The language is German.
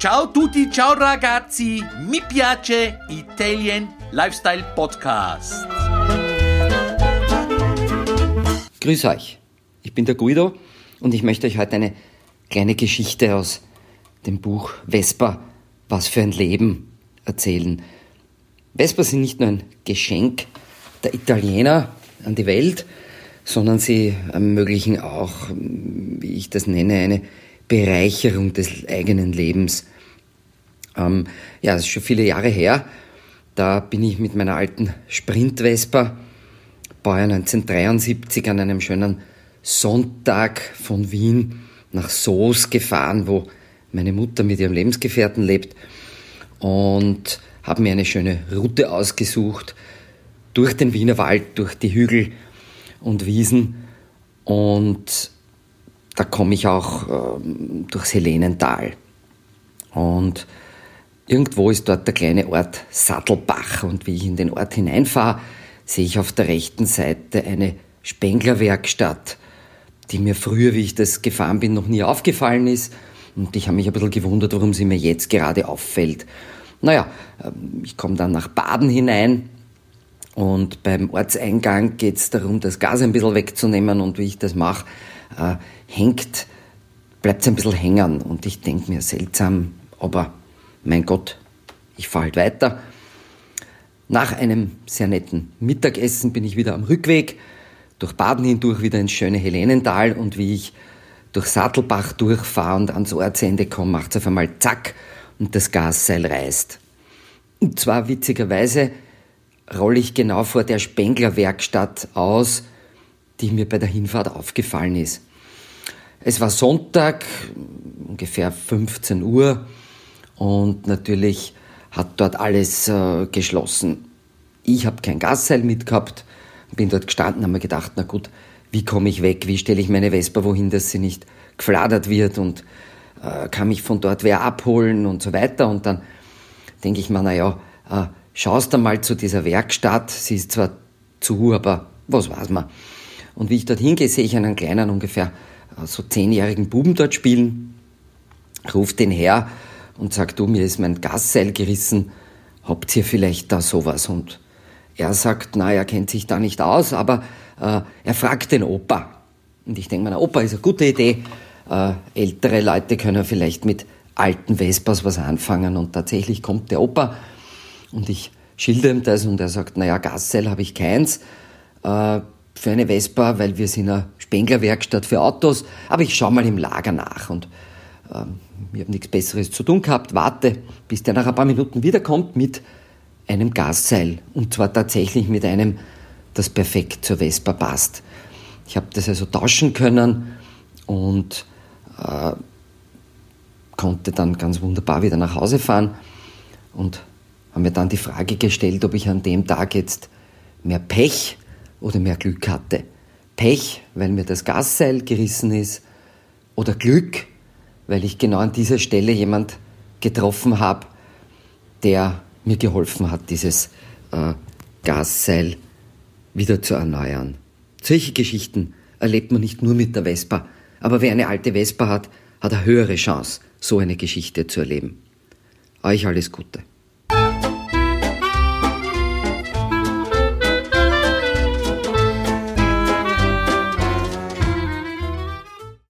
Ciao tutti, ciao ragazzi, mi piace Italian Lifestyle Podcast. Grüß euch, ich bin der Guido und ich möchte euch heute eine kleine Geschichte aus dem Buch Vespa, was für ein Leben erzählen. Vespa sind nicht nur ein Geschenk der Italiener an die Welt, sondern sie ermöglichen auch, wie ich das nenne, eine Bereicherung des eigenen Lebens. Ähm, ja, das ist schon viele Jahre her. Da bin ich mit meiner alten Sprint-Vespa, Baujahr 1973, an einem schönen Sonntag von Wien nach Soos gefahren, wo meine Mutter mit ihrem Lebensgefährten lebt und habe mir eine schöne Route ausgesucht durch den Wiener Wald, durch die Hügel und Wiesen und da komme ich auch ähm, durchs Helenental. Und irgendwo ist dort der kleine Ort Sattelbach und wie ich in den Ort hineinfahre, sehe ich auf der rechten Seite eine Spenglerwerkstatt, die mir früher, wie ich das gefahren bin, noch nie aufgefallen ist. Und ich habe mich ein bisschen gewundert, warum sie mir jetzt gerade auffällt. Naja, ähm, ich komme dann nach Baden hinein und beim Ortseingang geht es darum, das Gas ein bisschen wegzunehmen und wie ich das mache, äh, hängt, bleibt es ein bisschen hängen und ich denke mir seltsam, aber mein Gott, ich fahre halt weiter. Nach einem sehr netten Mittagessen bin ich wieder am Rückweg, durch Baden hindurch wieder ins schöne Helenental und wie ich durch Sattelbach durchfahre und ans Ortsende komme, macht es auf einmal zack und das Gasseil reißt. Und zwar witzigerweise rolle ich genau vor der Spenglerwerkstatt aus, die mir bei der Hinfahrt aufgefallen ist. Es war Sonntag, ungefähr 15 Uhr und natürlich hat dort alles äh, geschlossen. Ich habe kein Gasseil mitgehabt, bin dort gestanden, habe mir gedacht, na gut, wie komme ich weg, wie stelle ich meine Vespa wohin, dass sie nicht gefladert wird und äh, kann mich von dort wer abholen und so weiter. Und dann denke ich mir, naja, äh, schaust mal zu dieser Werkstatt, sie ist zwar zu, aber was weiß man. Und wie ich dort hingehe, sehe ich einen kleinen, ungefähr äh, so zehnjährigen Buben dort spielen, ruft den her und sagt, du, mir ist mein Gasseil gerissen, habt ihr vielleicht da sowas? Und er sagt, na, er kennt sich da nicht aus, aber äh, er fragt den Opa. Und ich denke na, Opa ist eine gute Idee. Äh, ältere Leute können vielleicht mit alten Vespas was anfangen. Und tatsächlich kommt der Opa und ich schilder ihm das und er sagt, naja, Gasseil habe ich keins äh, für eine Vespa, weil wir sind eine Spenglerwerkstatt für Autos, aber ich schaue mal im Lager nach und äh, ich habe nichts Besseres zu tun gehabt, warte, bis der nach ein paar Minuten wiederkommt mit einem Gasseil. Und zwar tatsächlich mit einem, das perfekt zur Vespa passt. Ich habe das also tauschen können und äh, konnte dann ganz wunderbar wieder nach Hause fahren und haben mir dann die Frage gestellt, ob ich an dem Tag jetzt mehr Pech oder mehr Glück hatte. Pech, weil mir das Gasseil gerissen ist, oder Glück, weil ich genau an dieser Stelle jemand getroffen habe, der mir geholfen hat, dieses äh, Gasseil wieder zu erneuern. Solche Geschichten erlebt man nicht nur mit der Vespa, aber wer eine alte Vespa hat, hat eine höhere Chance, so eine Geschichte zu erleben. Euch alles Gute.